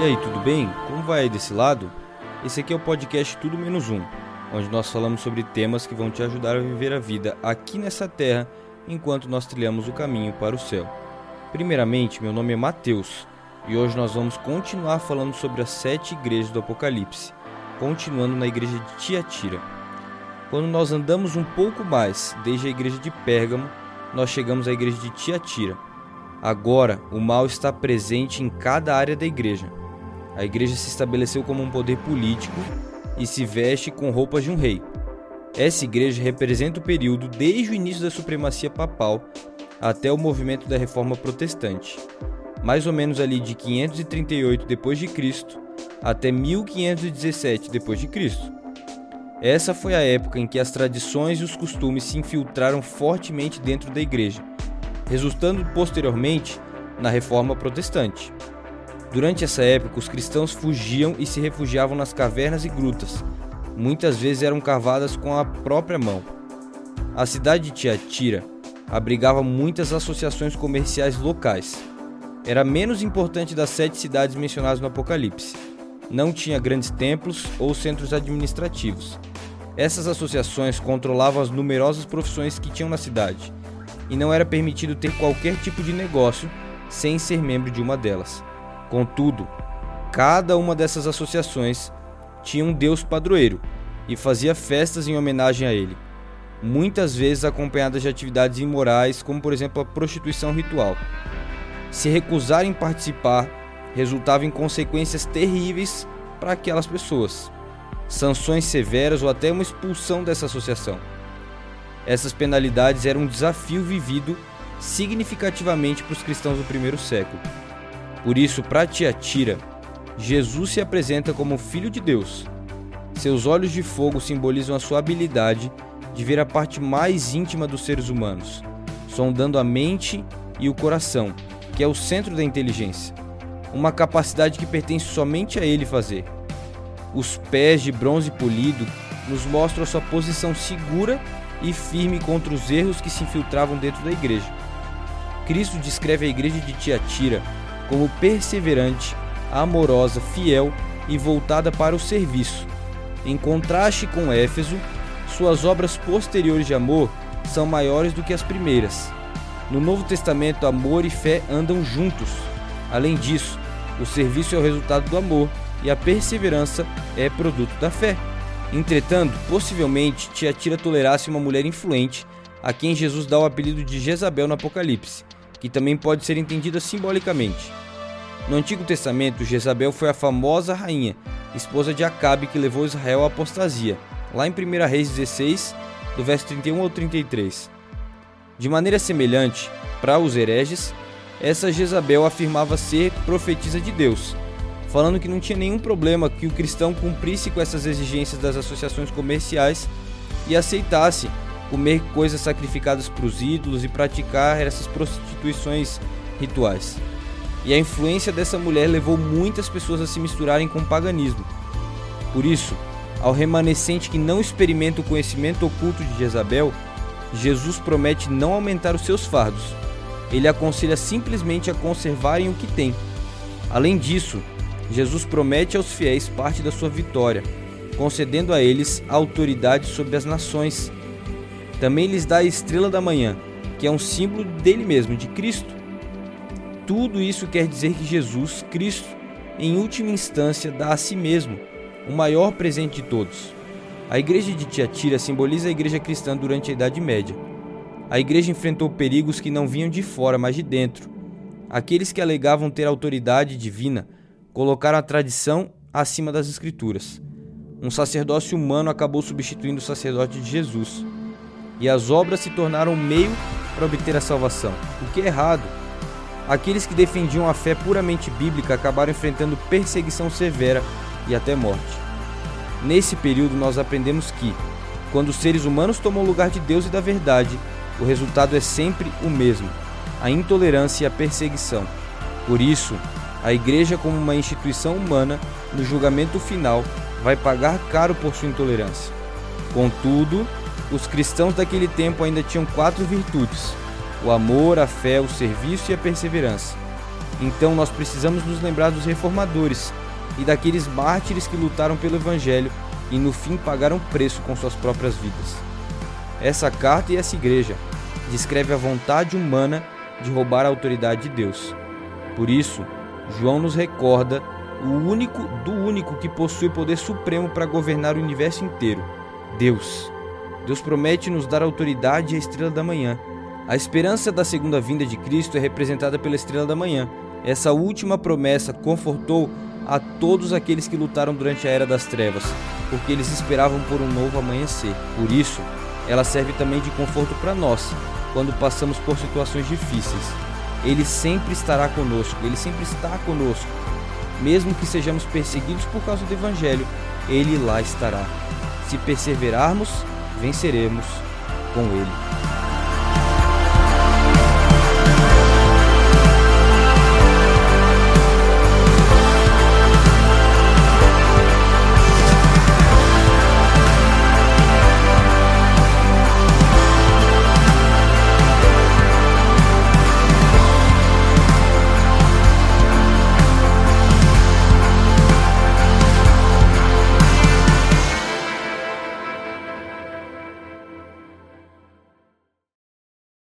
E aí, tudo bem? Como vai aí desse lado? Esse aqui é o podcast Tudo Menos Um, onde nós falamos sobre temas que vão te ajudar a viver a vida aqui nessa terra enquanto nós trilhamos o caminho para o céu. Primeiramente, meu nome é Mateus e hoje nós vamos continuar falando sobre as sete igrejas do Apocalipse, continuando na igreja de Tiatira. Quando nós andamos um pouco mais desde a igreja de Pérgamo, nós chegamos à igreja de Tiatira. Agora, o mal está presente em cada área da igreja a igreja se estabeleceu como um poder político e se veste com roupas de um rei. Essa igreja representa o período desde o início da supremacia papal até o movimento da Reforma Protestante, mais ou menos ali de 538 d.C. até 1517 d.C. Essa foi a época em que as tradições e os costumes se infiltraram fortemente dentro da igreja, resultando posteriormente na Reforma Protestante. Durante essa época, os cristãos fugiam e se refugiavam nas cavernas e grutas. Muitas vezes eram cavadas com a própria mão. A cidade de Tiatira abrigava muitas associações comerciais locais. Era menos importante das sete cidades mencionadas no Apocalipse. Não tinha grandes templos ou centros administrativos. Essas associações controlavam as numerosas profissões que tinham na cidade, e não era permitido ter qualquer tipo de negócio sem ser membro de uma delas. Contudo, cada uma dessas associações tinha um deus padroeiro e fazia festas em homenagem a ele, muitas vezes acompanhadas de atividades imorais, como por exemplo a prostituição ritual. Se recusarem participar, resultava em consequências terríveis para aquelas pessoas, sanções severas ou até uma expulsão dessa associação. Essas penalidades eram um desafio vivido significativamente para os cristãos do primeiro século. Por isso, para Tiatira, Jesus se apresenta como Filho de Deus. Seus olhos de fogo simbolizam a sua habilidade de ver a parte mais íntima dos seres humanos, sondando a mente e o coração, que é o centro da inteligência, uma capacidade que pertence somente a ele fazer. Os pés de bronze polido nos mostram a sua posição segura e firme contra os erros que se infiltravam dentro da igreja. Cristo descreve a igreja de Tiatira como perseverante, amorosa, fiel e voltada para o serviço. Em contraste com Éfeso, suas obras posteriores de amor são maiores do que as primeiras. No Novo Testamento, amor e fé andam juntos. Além disso, o serviço é o resultado do amor e a perseverança é produto da fé. Entretanto, possivelmente Tiatira tolerasse uma mulher influente, a quem Jesus dá o apelido de Jezabel no Apocalipse, que também pode ser entendida simbolicamente. No Antigo Testamento, Jezabel foi a famosa rainha, esposa de Acabe que levou Israel à apostasia, lá em 1 Reis 16, do verso 31 ao 33. De maneira semelhante, para os hereges, essa Jezabel afirmava ser profetisa de Deus, falando que não tinha nenhum problema que o cristão cumprisse com essas exigências das associações comerciais e aceitasse comer coisas sacrificadas para os ídolos e praticar essas prostituições rituais. E a influência dessa mulher levou muitas pessoas a se misturarem com o paganismo. Por isso, ao remanescente que não experimenta o conhecimento oculto de Jezabel, Jesus promete não aumentar os seus fardos. Ele aconselha simplesmente a conservarem o que têm. Além disso, Jesus promete aos fiéis parte da sua vitória, concedendo a eles a autoridade sobre as nações. Também lhes dá a estrela da manhã, que é um símbolo dele mesmo, de Cristo tudo isso quer dizer que Jesus, Cristo, em última instância, dá a si mesmo o maior presente de todos. A igreja de Tiatira simboliza a igreja cristã durante a Idade Média. A igreja enfrentou perigos que não vinham de fora, mas de dentro. Aqueles que alegavam ter autoridade divina colocaram a tradição acima das escrituras. Um sacerdócio humano acabou substituindo o sacerdote de Jesus. E as obras se tornaram meio para obter a salvação, o que é errado aqueles que defendiam a fé puramente bíblica acabaram enfrentando perseguição severa e até morte. Nesse período, nós aprendemos que, quando os seres humanos tomam o lugar de Deus e da verdade, o resultado é sempre o mesmo: a intolerância e a perseguição. Por isso, a igreja, como uma instituição humana, no julgamento final, vai pagar caro por sua intolerância. Contudo, os cristãos daquele tempo ainda tinham quatro virtudes: o amor, a fé, o serviço e a perseverança. Então nós precisamos nos lembrar dos reformadores e daqueles mártires que lutaram pelo Evangelho e no fim pagaram preço com suas próprias vidas. Essa carta e essa igreja descreve a vontade humana de roubar a autoridade de Deus. Por isso, João nos recorda o único do único que possui poder supremo para governar o universo inteiro, Deus. Deus promete nos dar autoridade a estrela da manhã. A esperança da segunda vinda de Cristo é representada pela estrela da manhã. Essa última promessa confortou a todos aqueles que lutaram durante a era das trevas, porque eles esperavam por um novo amanhecer. Por isso, ela serve também de conforto para nós, quando passamos por situações difíceis. Ele sempre estará conosco, ele sempre está conosco. Mesmo que sejamos perseguidos por causa do Evangelho, ele lá estará. Se perseverarmos, venceremos com ele.